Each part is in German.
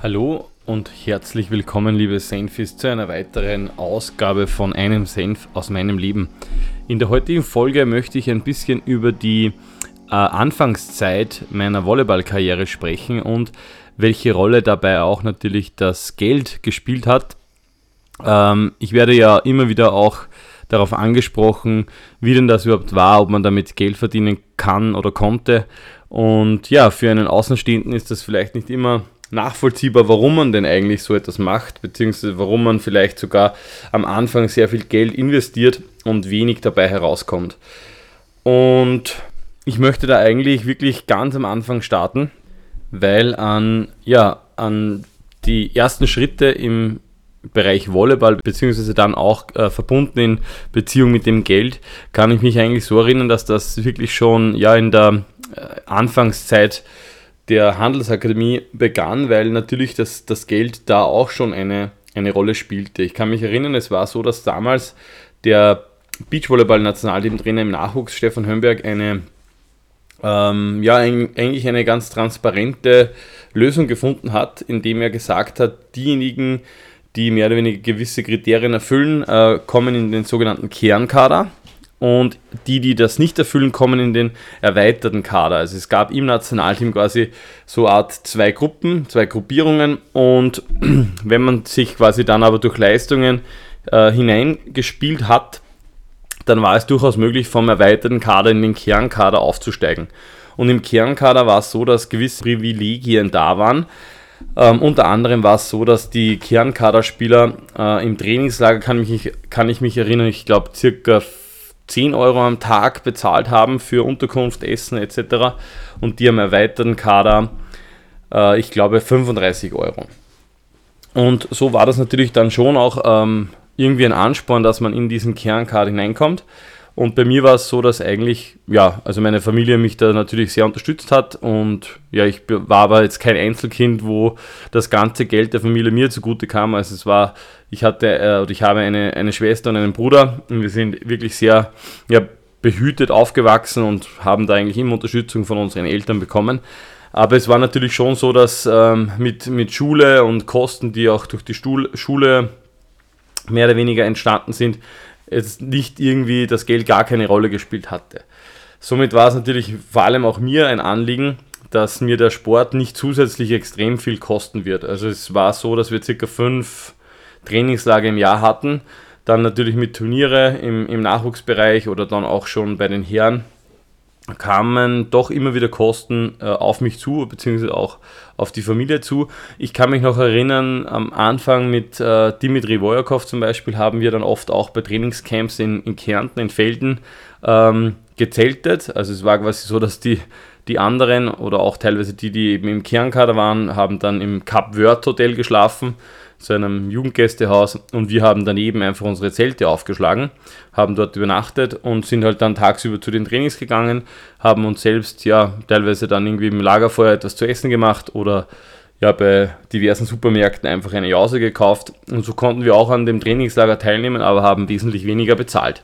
Hallo und herzlich willkommen, liebe Senfis, zu einer weiteren Ausgabe von einem Senf aus meinem Leben. In der heutigen Folge möchte ich ein bisschen über die äh, Anfangszeit meiner Volleyballkarriere sprechen und welche Rolle dabei auch natürlich das Geld gespielt hat. Ähm, ich werde ja immer wieder auch darauf angesprochen, wie denn das überhaupt war, ob man damit Geld verdienen kann oder konnte. Und ja, für einen Außenstehenden ist das vielleicht nicht immer nachvollziehbar, warum man denn eigentlich so etwas macht, beziehungsweise warum man vielleicht sogar am Anfang sehr viel Geld investiert und wenig dabei herauskommt. Und ich möchte da eigentlich wirklich ganz am Anfang starten, weil an, ja, an die ersten Schritte im Bereich Volleyball, beziehungsweise dann auch äh, verbunden in Beziehung mit dem Geld, kann ich mich eigentlich so erinnern, dass das wirklich schon ja in der äh, Anfangszeit der Handelsakademie begann, weil natürlich das, das Geld da auch schon eine, eine Rolle spielte. Ich kann mich erinnern, es war so, dass damals der Beachvolleyball-Nationalteam-Trainer im Nachwuchs, Stefan Hömberg, eine ähm, ja, eigentlich eine ganz transparente Lösung gefunden hat, indem er gesagt hat, diejenigen, die mehr oder weniger gewisse Kriterien erfüllen, äh, kommen in den sogenannten Kernkader und die, die das nicht erfüllen, kommen in den erweiterten Kader. Also es gab im Nationalteam quasi so Art zwei Gruppen, zwei Gruppierungen und wenn man sich quasi dann aber durch Leistungen äh, hineingespielt hat, dann war es durchaus möglich, vom erweiterten Kader in den Kernkader aufzusteigen. Und im Kernkader war es so, dass gewisse Privilegien da waren. Ähm, unter anderem war es so, dass die Kernkaderspieler äh, im Trainingslager, kann, mich, kann ich mich erinnern, ich glaube circa 10 Euro am Tag bezahlt haben für Unterkunft, Essen etc. Und die am erweiterten Kader, äh, ich glaube, 35 Euro. Und so war das natürlich dann schon auch ähm, irgendwie ein Ansporn, dass man in diesen Kernkader hineinkommt. Und bei mir war es so, dass eigentlich, ja, also meine Familie mich da natürlich sehr unterstützt hat und ja, ich war aber jetzt kein Einzelkind, wo das ganze Geld der Familie mir zugute kam. Also es war, ich hatte äh, oder ich habe eine, eine Schwester und einen Bruder und wir sind wirklich sehr ja, behütet aufgewachsen und haben da eigentlich immer Unterstützung von unseren Eltern bekommen. Aber es war natürlich schon so, dass ähm, mit, mit Schule und Kosten, die auch durch die Stuhl, Schule mehr oder weniger entstanden sind, jetzt nicht irgendwie das Geld gar keine Rolle gespielt hatte. Somit war es natürlich vor allem auch mir ein Anliegen, dass mir der Sport nicht zusätzlich extrem viel kosten wird. Also es war so, dass wir circa fünf Trainingslager im Jahr hatten, dann natürlich mit Turniere im, im Nachwuchsbereich oder dann auch schon bei den Herren kamen doch immer wieder Kosten äh, auf mich zu, beziehungsweise auch auf die Familie zu. Ich kann mich noch erinnern, am Anfang mit äh, Dimitri Wojakov zum Beispiel haben wir dann oft auch bei Trainingscamps in, in Kärnten, in Felden ähm, gezeltet. Also es war quasi so, dass die, die anderen oder auch teilweise die, die eben im Kernkader waren, haben dann im Cap Word Hotel geschlafen zu einem Jugendgästehaus und wir haben daneben einfach unsere Zelte aufgeschlagen, haben dort übernachtet und sind halt dann tagsüber zu den Trainings gegangen, haben uns selbst ja teilweise dann irgendwie im Lagerfeuer etwas zu essen gemacht oder ja bei diversen Supermärkten einfach eine Jause gekauft und so konnten wir auch an dem Trainingslager teilnehmen, aber haben wesentlich weniger bezahlt.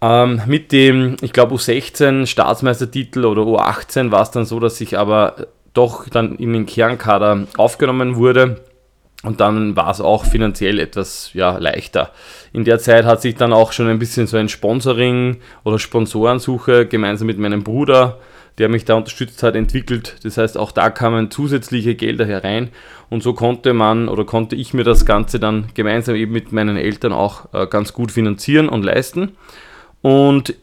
Ähm, mit dem, ich glaube, U16 Staatsmeistertitel oder U18 war es dann so, dass ich aber doch dann in den Kernkader aufgenommen wurde und dann war es auch finanziell etwas ja, leichter. In der Zeit hat sich dann auch schon ein bisschen so ein Sponsoring oder Sponsorensuche gemeinsam mit meinem Bruder, der mich da unterstützt hat, entwickelt. Das heißt, auch da kamen zusätzliche Gelder herein und so konnte man oder konnte ich mir das Ganze dann gemeinsam eben mit meinen Eltern auch äh, ganz gut finanzieren und leisten. Und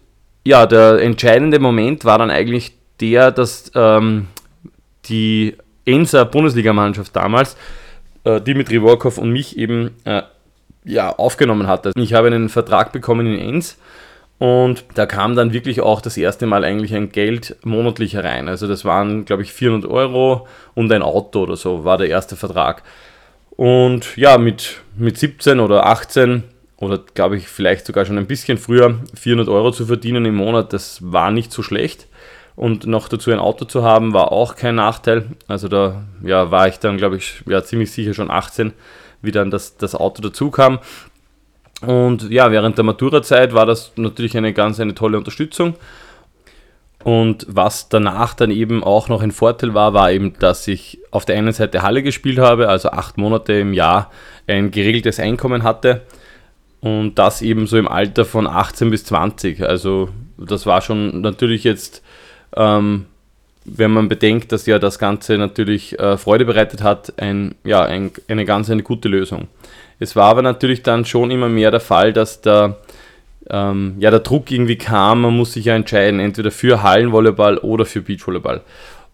ja, der entscheidende Moment war dann eigentlich der, dass ähm, die Enser Bundesligamannschaft damals äh, Dimitri Workov und mich eben äh, ja, aufgenommen hatte. Ich habe einen Vertrag bekommen in Enns und da kam dann wirklich auch das erste Mal eigentlich ein Geld monatlich herein. Also das waren, glaube ich, 400 Euro und ein Auto oder so war der erste Vertrag. Und ja, mit, mit 17 oder 18 oder glaube ich vielleicht sogar schon ein bisschen früher 400 Euro zu verdienen im Monat, das war nicht so schlecht. Und noch dazu ein Auto zu haben, war auch kein Nachteil. Also da ja, war ich dann, glaube ich, ja, ziemlich sicher schon 18, wie dann das, das Auto dazu kam. Und ja, während der Matura-Zeit war das natürlich eine ganz eine tolle Unterstützung. Und was danach dann eben auch noch ein Vorteil war, war eben, dass ich auf der einen Seite Halle gespielt habe, also acht Monate im Jahr ein geregeltes Einkommen hatte. Und das eben so im Alter von 18 bis 20. Also das war schon natürlich jetzt, ähm, wenn man bedenkt, dass ja das Ganze natürlich äh, Freude bereitet hat, ein, ja, ein, eine ganz eine gute Lösung. Es war aber natürlich dann schon immer mehr der Fall, dass der ähm, ja, der Druck irgendwie kam, man muss sich ja entscheiden, entweder für Hallenvolleyball oder für Beachvolleyball.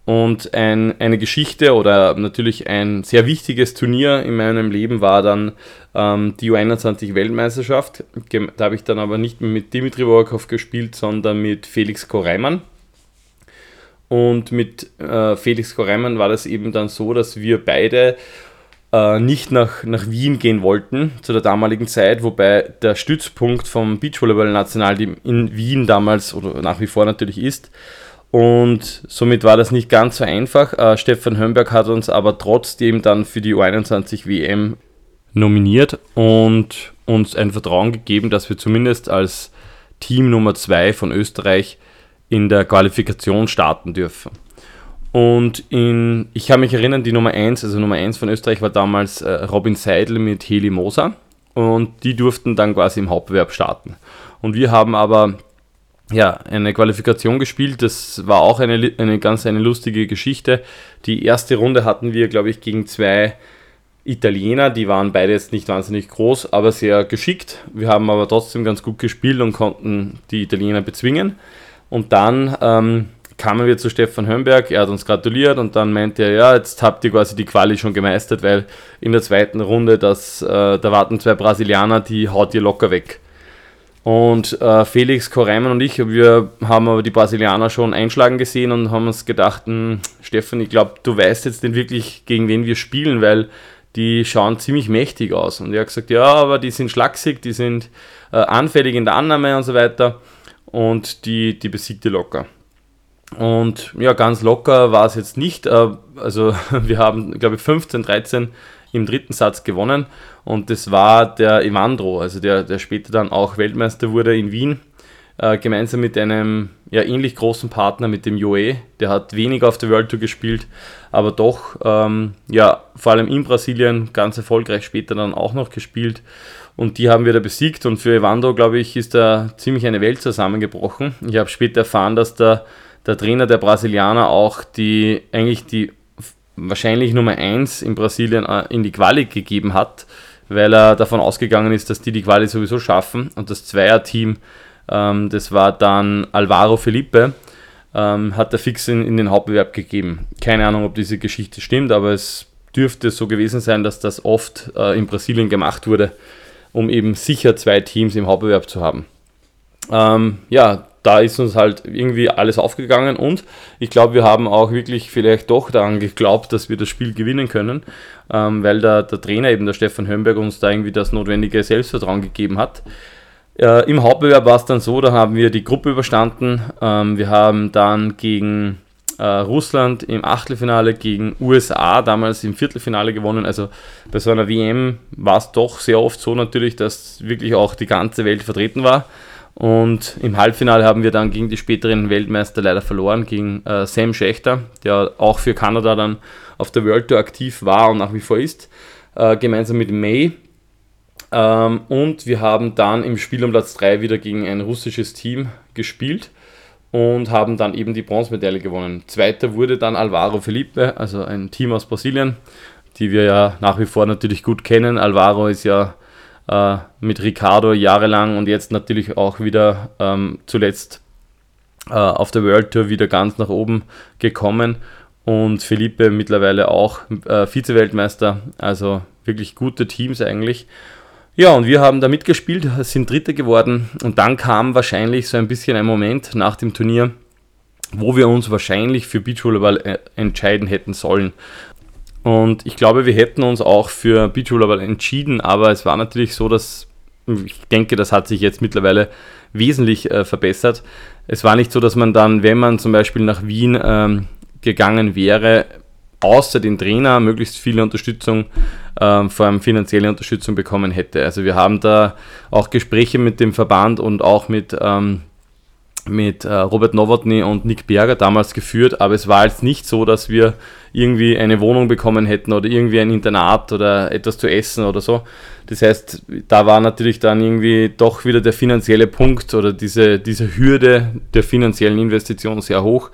Und ein, eine Geschichte oder natürlich ein sehr wichtiges Turnier in meinem Leben war dann ähm, die U21-Weltmeisterschaft. Da habe ich dann aber nicht mit Dimitri Workov gespielt, sondern mit Felix Koreimann. Und mit äh, Felix Koreimann war das eben dann so, dass wir beide äh, nicht nach, nach Wien gehen wollten zu der damaligen Zeit, wobei der Stützpunkt vom Beachvolleyball-Nationalteam in Wien damals oder nach wie vor natürlich ist. Und somit war das nicht ganz so einfach. Äh, Stefan Hömberg hat uns aber trotzdem dann für die U21 WM nominiert und uns ein Vertrauen gegeben, dass wir zumindest als Team Nummer 2 von Österreich in der Qualifikation starten dürfen. Und in, ich kann mich erinnern, die Nummer 1, also Nummer 1 von Österreich war damals äh, Robin Seidel mit Heli Moser und die durften dann quasi im Hauptbewerb starten. Und wir haben aber ja, eine Qualifikation gespielt, das war auch eine, eine ganz eine lustige Geschichte. Die erste Runde hatten wir, glaube ich, gegen zwei Italiener, die waren beide jetzt nicht wahnsinnig groß, aber sehr geschickt. Wir haben aber trotzdem ganz gut gespielt und konnten die Italiener bezwingen. Und dann ähm, kamen wir zu Stefan Hömberg, er hat uns gratuliert und dann meinte er, ja, jetzt habt ihr quasi die Quali schon gemeistert, weil in der zweiten Runde, das, äh, da warten zwei Brasilianer, die haut ihr locker weg. Und äh, Felix Koreimann und ich, wir haben aber die Brasilianer schon einschlagen gesehen und haben uns gedacht, hm, Stefan, ich glaube, du weißt jetzt nicht wirklich, gegen wen wir spielen, weil die schauen ziemlich mächtig aus. Und er hat gesagt, ja, aber die sind schlaksig, die sind äh, anfällig in der Annahme und so weiter und die, die besiegt ihr locker. Und ja, ganz locker war es jetzt nicht. Äh, also wir haben, glaube ich, 15, 13 im dritten Satz gewonnen. Und das war der Evandro, also der, der später dann auch Weltmeister wurde in Wien, äh, gemeinsam mit einem ja, ähnlich großen Partner, mit dem Joe. Der hat wenig auf der World Tour gespielt, aber doch, ähm, ja, vor allem in Brasilien ganz erfolgreich später dann auch noch gespielt. Und die haben wir da besiegt. Und für Evandro, glaube ich, ist da ziemlich eine Welt zusammengebrochen. Ich habe später erfahren, dass der der Trainer der Brasilianer auch die eigentlich die wahrscheinlich Nummer 1 in Brasilien äh, in die Quali gegeben hat, weil er davon ausgegangen ist, dass die die Quali sowieso schaffen. Und das Zweierteam, ähm, das war dann Alvaro Felipe, ähm, hat er fix in, in den Hauptbewerb gegeben. Keine Ahnung, ob diese Geschichte stimmt, aber es dürfte so gewesen sein, dass das oft äh, in Brasilien gemacht wurde, um eben sicher zwei Teams im Hauptbewerb zu haben. Ähm, ja, da ist uns halt irgendwie alles aufgegangen und ich glaube, wir haben auch wirklich vielleicht doch daran geglaubt, dass wir das Spiel gewinnen können, ähm, weil der, der Trainer eben, der Stefan Hömberg, uns da irgendwie das notwendige Selbstvertrauen gegeben hat. Äh, Im Hauptbewerb war es dann so, da haben wir die Gruppe überstanden. Ähm, wir haben dann gegen äh, Russland im Achtelfinale, gegen USA damals im Viertelfinale gewonnen. Also bei so einer WM war es doch sehr oft so natürlich, dass wirklich auch die ganze Welt vertreten war. Und im Halbfinale haben wir dann gegen die späteren Weltmeister leider verloren, gegen äh, Sam Schechter, der auch für Kanada dann auf der World Tour aktiv war und nach wie vor ist, äh, gemeinsam mit May. Ähm, und wir haben dann im Spiel um Platz 3 wieder gegen ein russisches Team gespielt und haben dann eben die Bronzemedaille gewonnen. Zweiter wurde dann Alvaro Felipe, also ein Team aus Brasilien, die wir ja nach wie vor natürlich gut kennen. Alvaro ist ja äh, mit Ricardo jahrelang und jetzt natürlich auch wieder ähm, zuletzt äh, auf der World Tour wieder ganz nach oben gekommen und Felipe mittlerweile auch äh, Vize-Weltmeister, also wirklich gute Teams eigentlich. Ja, und wir haben da mitgespielt, sind Dritte geworden und dann kam wahrscheinlich so ein bisschen ein Moment nach dem Turnier, wo wir uns wahrscheinlich für Beachvolleyball äh, entscheiden hätten sollen. Und ich glaube, wir hätten uns auch für Beachvolleyball entschieden, aber es war natürlich so, dass ich denke, das hat sich jetzt mittlerweile wesentlich äh, verbessert. Es war nicht so, dass man dann, wenn man zum Beispiel nach Wien ähm, gegangen wäre, außer den Trainer möglichst viele Unterstützung, ähm, vor allem finanzielle Unterstützung bekommen hätte. Also wir haben da auch Gespräche mit dem Verband und auch mit ähm, mit äh, Robert Nowotny und Nick Berger damals geführt, aber es war jetzt nicht so, dass wir irgendwie eine Wohnung bekommen hätten oder irgendwie ein Internat oder etwas zu essen oder so. Das heißt, da war natürlich dann irgendwie doch wieder der finanzielle Punkt oder diese, diese Hürde der finanziellen Investition sehr hoch.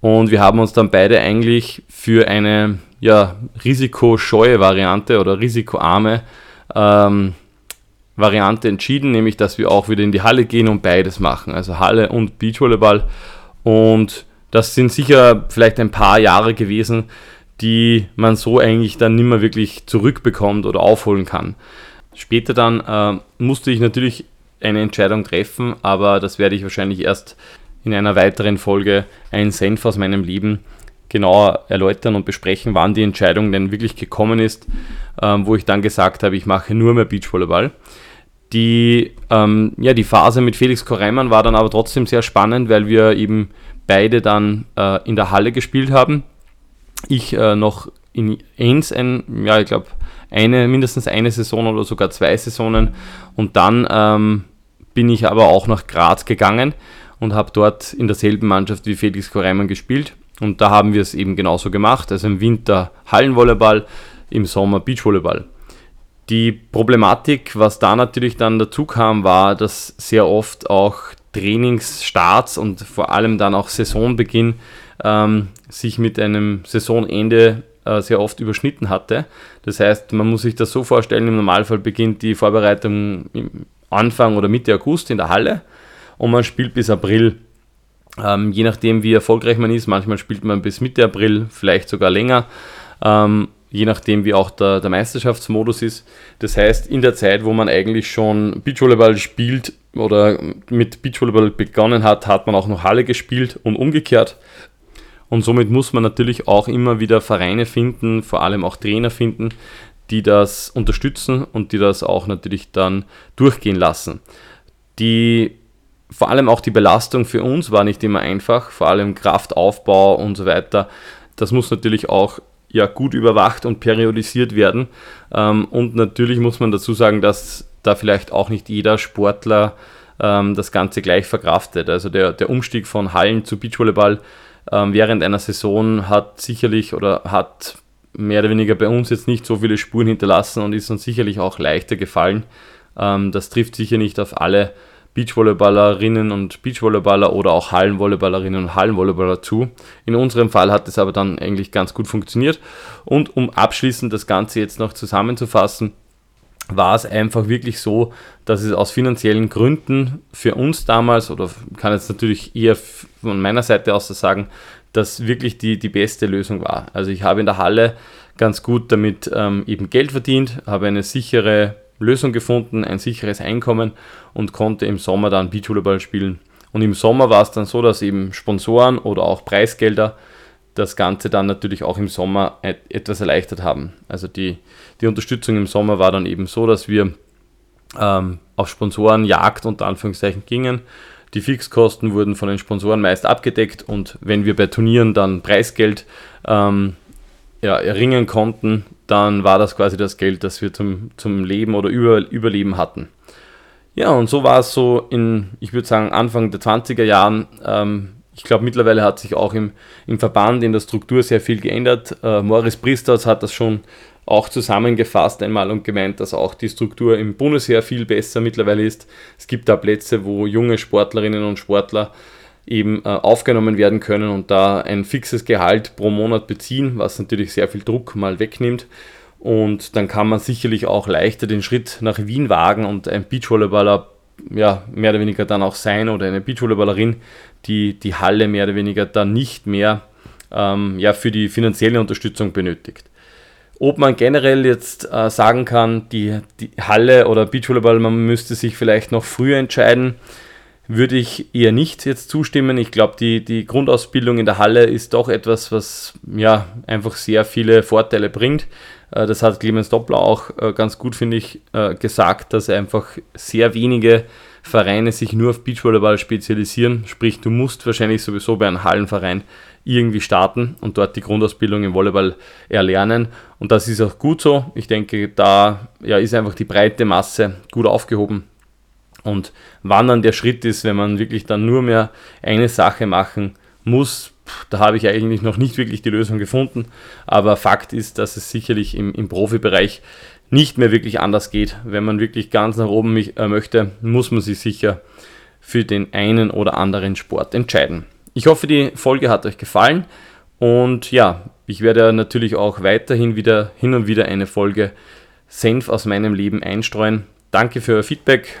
Und wir haben uns dann beide eigentlich für eine ja, risikoscheue Variante oder risikoarme ähm, Variante entschieden, nämlich dass wir auch wieder in die Halle gehen und beides machen, also Halle und Beachvolleyball. Und das sind sicher vielleicht ein paar Jahre gewesen, die man so eigentlich dann nicht mehr wirklich zurückbekommt oder aufholen kann. Später dann äh, musste ich natürlich eine Entscheidung treffen, aber das werde ich wahrscheinlich erst in einer weiteren Folge ein Senf aus meinem Leben genauer erläutern und besprechen, wann die Entscheidung denn wirklich gekommen ist, ähm, wo ich dann gesagt habe, ich mache nur mehr Beachvolleyball. Die, ähm, ja, die Phase mit Felix Koreimann war dann aber trotzdem sehr spannend, weil wir eben beide dann äh, in der Halle gespielt haben. Ich äh, noch in Eins, ein, ja, ich glaube, eine, mindestens eine Saison oder sogar zwei Saisonen. Und dann ähm, bin ich aber auch nach Graz gegangen und habe dort in derselben Mannschaft wie Felix Koreimann gespielt. Und da haben wir es eben genauso gemacht. Also im Winter Hallenvolleyball, im Sommer Beachvolleyball. Die Problematik, was da natürlich dann dazu kam, war, dass sehr oft auch Trainingsstarts und vor allem dann auch Saisonbeginn ähm, sich mit einem Saisonende äh, sehr oft überschnitten hatte. Das heißt, man muss sich das so vorstellen, im Normalfall beginnt die Vorbereitung im Anfang oder Mitte August in der Halle und man spielt bis April. Ähm, je nachdem, wie erfolgreich man ist, manchmal spielt man bis Mitte April, vielleicht sogar länger. Ähm, je nachdem wie auch der, der Meisterschaftsmodus ist. Das heißt, in der Zeit, wo man eigentlich schon Beachvolleyball spielt oder mit Beachvolleyball begonnen hat, hat man auch noch Halle gespielt und umgekehrt. Und somit muss man natürlich auch immer wieder Vereine finden, vor allem auch Trainer finden, die das unterstützen und die das auch natürlich dann durchgehen lassen. Die vor allem auch die Belastung für uns war nicht immer einfach, vor allem Kraftaufbau und so weiter. Das muss natürlich auch ja gut überwacht und periodisiert werden. Ähm, und natürlich muss man dazu sagen, dass da vielleicht auch nicht jeder Sportler ähm, das Ganze gleich verkraftet. Also der, der Umstieg von Hallen zu Beachvolleyball ähm, während einer Saison hat sicherlich oder hat mehr oder weniger bei uns jetzt nicht so viele Spuren hinterlassen und ist uns sicherlich auch leichter gefallen. das trifft sicher nicht auf alle Beachvolleyballerinnen und Beachvolleyballer oder auch Hallenvolleyballerinnen und Hallenvolleyballer zu. In unserem Fall hat es aber dann eigentlich ganz gut funktioniert. Und um abschließend das Ganze jetzt noch zusammenzufassen, war es einfach wirklich so, dass es aus finanziellen Gründen für uns damals, oder kann jetzt natürlich eher von meiner Seite aus sagen, dass wirklich die, die beste Lösung war. Also ich habe in der Halle ganz gut damit ähm, eben Geld verdient, habe eine sichere Lösung gefunden, ein sicheres Einkommen und konnte im Sommer dann Beachvolleyball spielen. Und im Sommer war es dann so, dass eben Sponsoren oder auch Preisgelder das Ganze dann natürlich auch im Sommer etwas erleichtert haben. Also die, die Unterstützung im Sommer war dann eben so, dass wir ähm, auf Sponsorenjagd unter Anführungszeichen gingen. Die Fixkosten wurden von den Sponsoren meist abgedeckt und wenn wir bei Turnieren dann Preisgeld ähm, ja, erringen konnten, dann war das quasi das Geld, das wir zum, zum Leben oder Über, Überleben hatten. Ja, und so war es so in, ich würde sagen, Anfang der 20er Jahren. Ähm, ich glaube, mittlerweile hat sich auch im, im Verband, in der Struktur sehr viel geändert. Äh, Morris Priesters hat das schon auch zusammengefasst einmal und gemeint, dass auch die Struktur im Bundesheer viel besser mittlerweile ist. Es gibt da Plätze, wo junge Sportlerinnen und Sportler eben äh, aufgenommen werden können und da ein fixes Gehalt pro Monat beziehen, was natürlich sehr viel Druck mal wegnimmt. Und dann kann man sicherlich auch leichter den Schritt nach Wien wagen und ein Beachvolleyballer ja, mehr oder weniger dann auch sein oder eine Beachvolleyballerin, die die Halle mehr oder weniger dann nicht mehr ähm, ja, für die finanzielle Unterstützung benötigt. Ob man generell jetzt äh, sagen kann, die, die Halle oder Beachvolleyball, man müsste sich vielleicht noch früher entscheiden, würde ich eher nicht jetzt zustimmen. Ich glaube, die, die Grundausbildung in der Halle ist doch etwas, was ja einfach sehr viele Vorteile bringt. Äh, das hat Clemens Doppler auch äh, ganz gut, finde ich, äh, gesagt, dass einfach sehr wenige Vereine sich nur auf Beachvolleyball spezialisieren. Sprich, du musst wahrscheinlich sowieso bei einem Hallenverein irgendwie starten und dort die Grundausbildung im Volleyball erlernen. Und das ist auch gut so. Ich denke, da ja, ist einfach die breite Masse gut aufgehoben Und wann dann der Schritt ist, wenn man wirklich dann nur mehr eine Sache machen muss, da habe ich eigentlich noch nicht wirklich die Lösung gefunden. Aber Fakt ist, dass es sicherlich im, im Profibereich nicht mehr wirklich anders geht. Wenn man wirklich ganz nach oben äh, möchte, muss man sich sicher für den einen oder anderen Sport entscheiden. Ich hoffe, die Folge hat euch gefallen und ja, ich werde natürlich auch weiterhin wieder hin und wieder eine Folge Senf aus meinem Leben einstreuen. Danke für euer Feedback